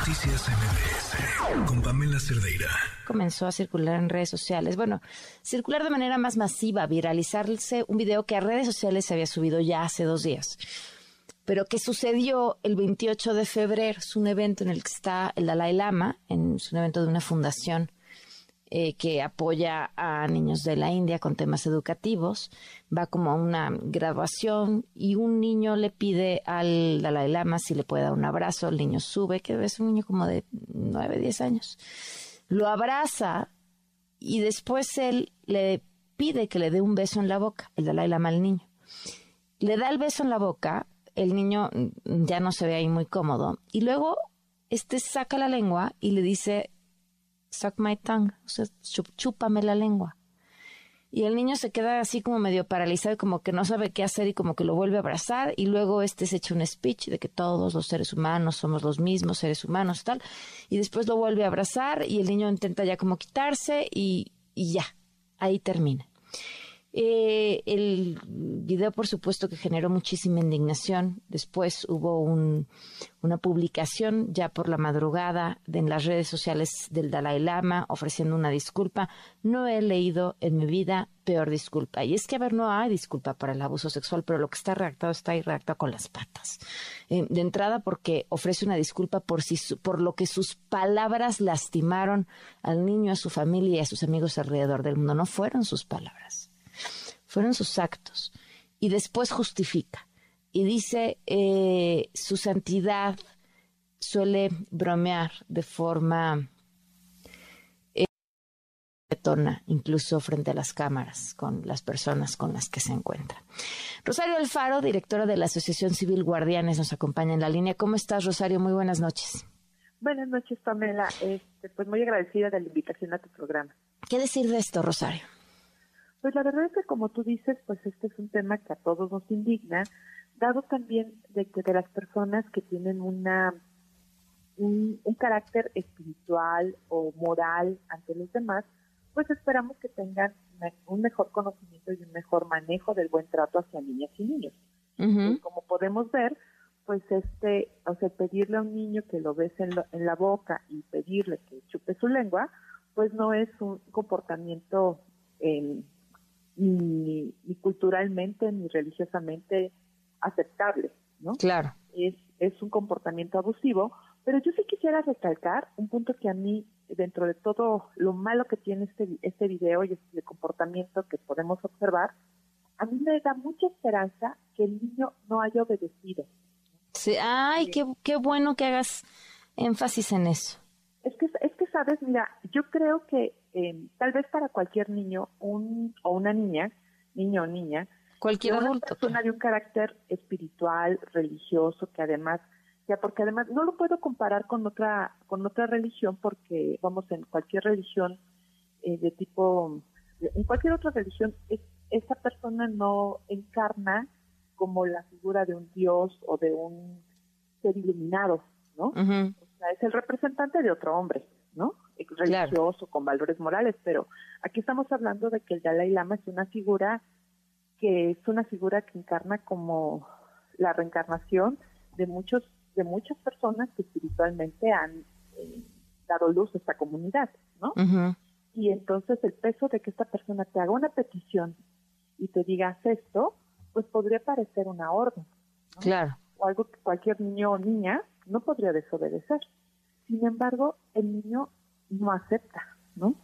Noticias MBS con Pamela Cerdeira. Comenzó a circular en redes sociales. Bueno, circular de manera más masiva, viralizarse un video que a redes sociales se había subido ya hace dos días. Pero que sucedió el 28 de febrero. Es un evento en el que está el Dalai Lama, en, es un evento de una fundación eh, que apoya a niños de la India con temas educativos. Va como a una graduación y un niño le pide al Dalai Lama si le puede dar un abrazo. El niño sube, que es un niño como de 9, 10 años. Lo abraza y después él le pide que le dé un beso en la boca, el Dalai Lama al niño. Le da el beso en la boca, el niño ya no se ve ahí muy cómodo y luego este saca la lengua y le dice suck my tongue, o sea, chúpame la lengua. Y el niño se queda así como medio paralizado, como que no sabe qué hacer y como que lo vuelve a abrazar. Y luego este se echa un speech de que todos los seres humanos somos los mismos seres humanos, tal. Y después lo vuelve a abrazar y el niño intenta ya como quitarse y, y ya, ahí termina. Eh, el video, por supuesto, que generó muchísima indignación. Después hubo una publicación ya por la madrugada en las redes sociales del Dalai Lama ofreciendo una disculpa. No he leído en mi vida peor disculpa. Y es que, a ver, no hay disculpa para el abuso sexual, pero lo que está redactado está ahí redactado con las patas. Eh, de entrada, porque ofrece una disculpa por, si por lo que sus palabras lastimaron al niño, a su familia y a sus amigos alrededor del mundo. No fueron sus palabras fueron sus actos. Y después justifica. Y dice, eh, su santidad suele bromear de forma eh, incluso frente a las cámaras, con las personas con las que se encuentra. Rosario Alfaro, directora de la Asociación Civil Guardianes, nos acompaña en la línea. ¿Cómo estás, Rosario? Muy buenas noches. Buenas noches, Pamela. Este, pues muy agradecida de la invitación a tu programa. ¿Qué decir de esto, Rosario? Pues la verdad es que como tú dices, pues este es un tema que a todos nos indigna, dado también de que de las personas que tienen una un, carácter espiritual o moral ante los demás, pues esperamos que tengan un mejor conocimiento y un mejor manejo del buen trato hacia niñas y niños. Como podemos ver, pues este, o sea, pedirle a un niño que lo bese en, en la boca y pedirle que chupe su lengua, pues no es un comportamiento eh, ni, culturalmente ni religiosamente aceptable, ¿no? Claro. Es, es un comportamiento abusivo, pero yo sí quisiera recalcar un punto que a mí, dentro de todo lo malo que tiene este, este video y este comportamiento que podemos observar, a mí me da mucha esperanza que el niño no haya obedecido. Sí, ay, qué, qué bueno que hagas énfasis en eso. Es que, es que, sabes, mira, yo creo que eh, tal vez para cualquier niño un, o una niña, niño o niña, cualquier una adulto, persona de un carácter espiritual, religioso, que además, ya porque además no lo puedo comparar con otra con otra religión porque vamos en cualquier religión eh, de tipo en cualquier otra religión es, esa persona no encarna como la figura de un dios o de un ser iluminado, ¿no? O sea, es el representante de otro hombre, ¿no? religioso, con valores morales, pero aquí estamos hablando de que el Dalai Lama es una figura que es una figura que encarna como la reencarnación de muchos de muchas personas que espiritualmente han eh, dado luz a esta comunidad, ¿no? Y entonces el peso de que esta persona te haga una petición y te diga esto, pues podría parecer una orden. Claro. O algo que cualquier niño o niña no podría desobedecer. Sin embargo, el niño no acepta, ¿no?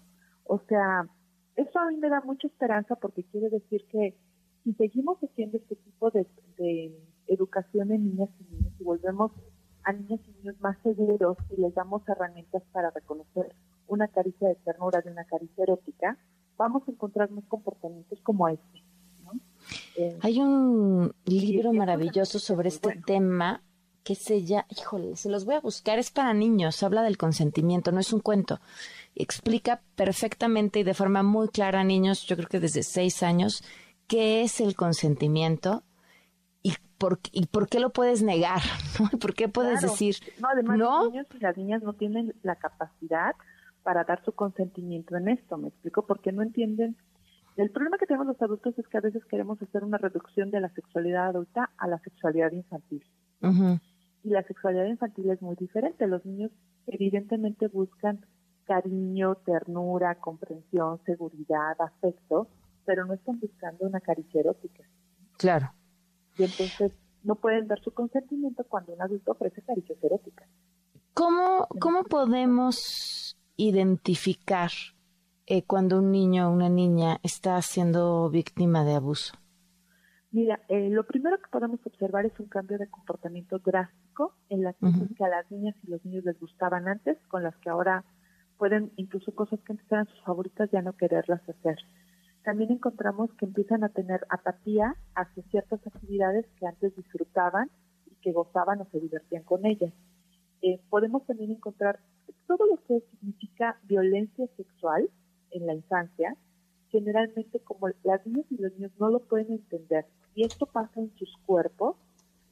O sea, eso a mí me da mucha esperanza porque quiere decir que si seguimos haciendo este tipo de, educación en niñas y niños y volvemos a niñas y niños más seguros y les damos herramientas para reconocer una caricia de ternura de una caricia erótica, vamos a encontrar más comportamientos como este. ¿no? Eh, Hay un libro maravilloso sobre este tema que se llama, híjole, se los voy a buscar, es para niños, habla del consentimiento, no es un cuento. Explica perfectamente y de forma muy clara a niños, yo creo que desde seis años, qué es el consentimiento y por, y por qué lo puedes negar, ¿no? ¿Por qué puedes decir no? Además, los niños y las niñas no tienen la capacidad para dar su consentimiento en esto, ¿me explico? Porque no entienden el problema que tenemos los adultos es que a veces queremos hacer una reducción de la sexualidad adulta a la sexualidad infantil Y la sexualidad infantil es muy diferente. Los niños evidentemente buscan cariño, ternura, comprensión, seguridad, afecto, pero no están buscando una caricia erótica. Claro. Y entonces no pueden dar su consentimiento cuando un adulto ofrece caricias eróticas. ¿Cómo, cómo podemos identificar eh, cuando un niño o una niña está siendo víctima de abuso? Mira, eh, lo primero que podemos observar es un cambio de comportamiento drástico en las cosas que a las niñas y los niños les gustaban antes, con las que ahora pueden, incluso cosas que antes eran sus favoritas, ya no quererlas hacer. También encontramos que empiezan a tener apatía hacia ciertas actividades que antes disfrutaban y que gozaban o se divertían con ellas. Eh, podemos también encontrar todo lo que significa violencia sexual en la infancia, generalmente como las niñas y los niños no lo pueden entender. Y esto pasa en sus cuerpos,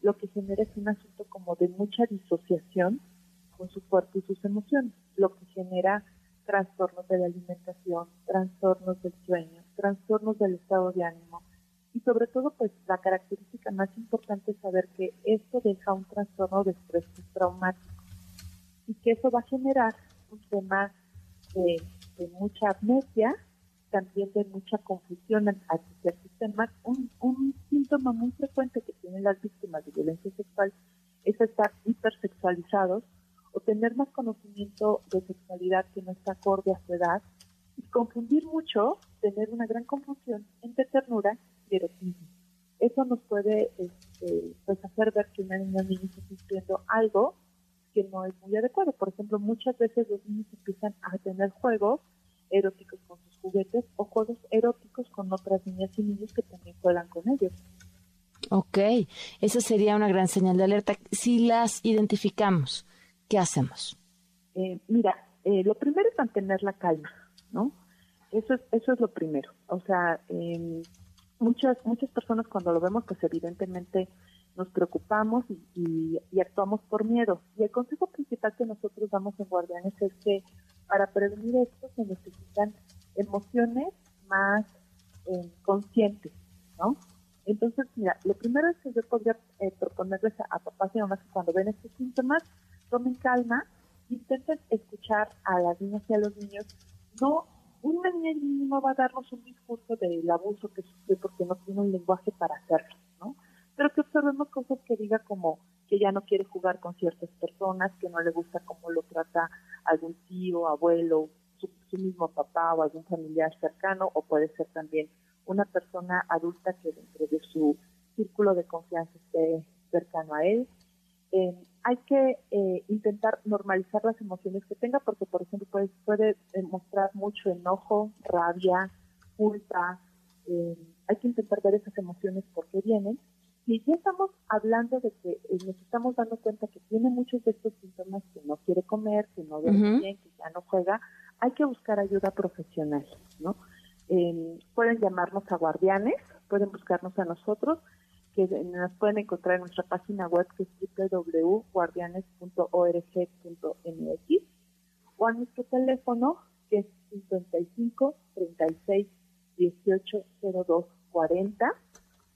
lo que genera es un asunto como de mucha disociación con su cuerpo y sus emociones, lo que genera trastornos de la alimentación, trastornos del sueño, trastornos del estado de ánimo. Y sobre todo pues la característica más importante es saber que esto deja un trastorno de estrés traumático y que eso va a generar un tema de, de mucha amnesia también de mucha confusión hacia el sistema. Un, un síntoma muy frecuente que tienen las víctimas de violencia sexual es estar hipersexualizados o tener más conocimiento de sexualidad que no está acorde a su edad y confundir mucho, tener una gran confusión entre ternura y erotismo. Eso nos puede este, pues hacer ver que una niña niña está sintiendo algo que no es muy adecuado. Por ejemplo, muchas veces los niños empiezan a tener juegos eróticos con sus juguetes o juegos eróticos con otras niñas y niños que también juegan con ellos. Ok, esa sería una gran señal de alerta. Si las identificamos, ¿qué hacemos? Eh, mira, eh, lo primero es mantener la calma, ¿no? Eso es, eso es lo primero. O sea, eh, muchas, muchas personas cuando lo vemos, pues evidentemente nos preocupamos y, actuamos por miedo. Y el consejo principal que nosotros damos en Guardianes es que para prevenir esto se necesitan emociones más eh, conscientes, ¿no? Entonces, mira, lo primero es que yo podría eh, proponerles a, papás y mamás que cuando ven estos síntomas, tomen calma, intenten escuchar a las niñas y a los niños. No, una niña y niño no va a darnos un discurso del abuso que sufre porque no tiene un lenguaje para hacerlo, ¿no? pero que observemos cosas que diga como que ya no quiere jugar con ciertas personas, que no le gusta cómo lo trata algún tío, abuelo, su, mismo papá o algún familiar cercano, o puede ser también una persona adulta que dentro de su círculo de confianza esté cercano a él. Eh, hay que eh, intentar normalizar las emociones que tenga, porque, por ejemplo, puede, puede mostrar mucho enojo, rabia, culpa. Eh, hay que intentar ver esas emociones porque vienen si ya estamos hablando de que eh, nos estamos dando cuenta que tiene muchos de estos síntomas, que no quiere comer, que no duerme bien, que ya no juega, hay que buscar ayuda profesional, ¿no? Em, pueden llamarnos a guardianes, pueden buscarnos a nosotros, que nos pueden encontrar en nuestra página web que es www.guardianes.org.mx o a nuestro teléfono que es 55 36 18 02 40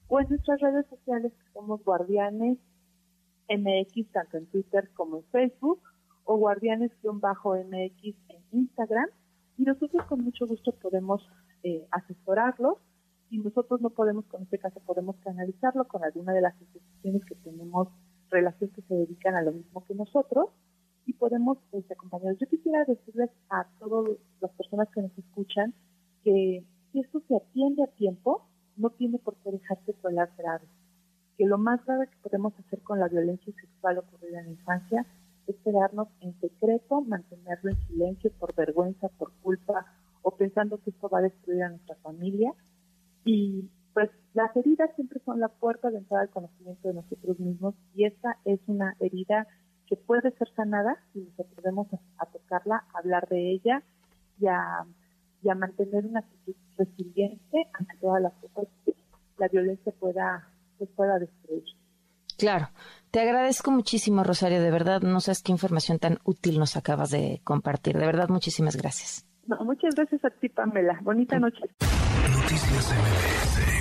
o en nuestras redes sociales que somos Guardianes MX, tanto en Twitter como en Facebook, o Guardianes-MX en Instagram. Y nosotros con mucho gusto podemos eh, asesorarlos. Y nosotros no podemos, con este caso, podemos canalizarlo con alguna de las instituciones que tenemos relación que se dedican a lo mismo que nosotros y podemos este, acompañarlos. Yo quisiera decirles a todas las personas que nos escuchan que si esto se atiende a tiempo, no tiene por qué dejarse secuelas graves. Que lo más grave que podemos hacer con la violencia sexual ocurrida en la infancia es quedarnos en secreto, mantenerlo en silencio por vergüenza, por culpa o pensando que esto va a destruir a nuestra familia. Y pues las heridas siempre son la puerta de entrada al conocimiento de nosotros mismos y esta es una herida que puede ser sanada si nos atrevemos a, tocarla, a hablar de ella y a y a mantener una actitud resiliente ante todas las cosas que la violencia pueda, pues, pueda destruir. Claro. Te agradezco muchísimo, Rosario. De verdad, no sabes qué información tan útil nos acabas de compartir. De verdad, muchísimas gracias. muchas gracias a ti, Pamela. Bonita noche. Noticias MBS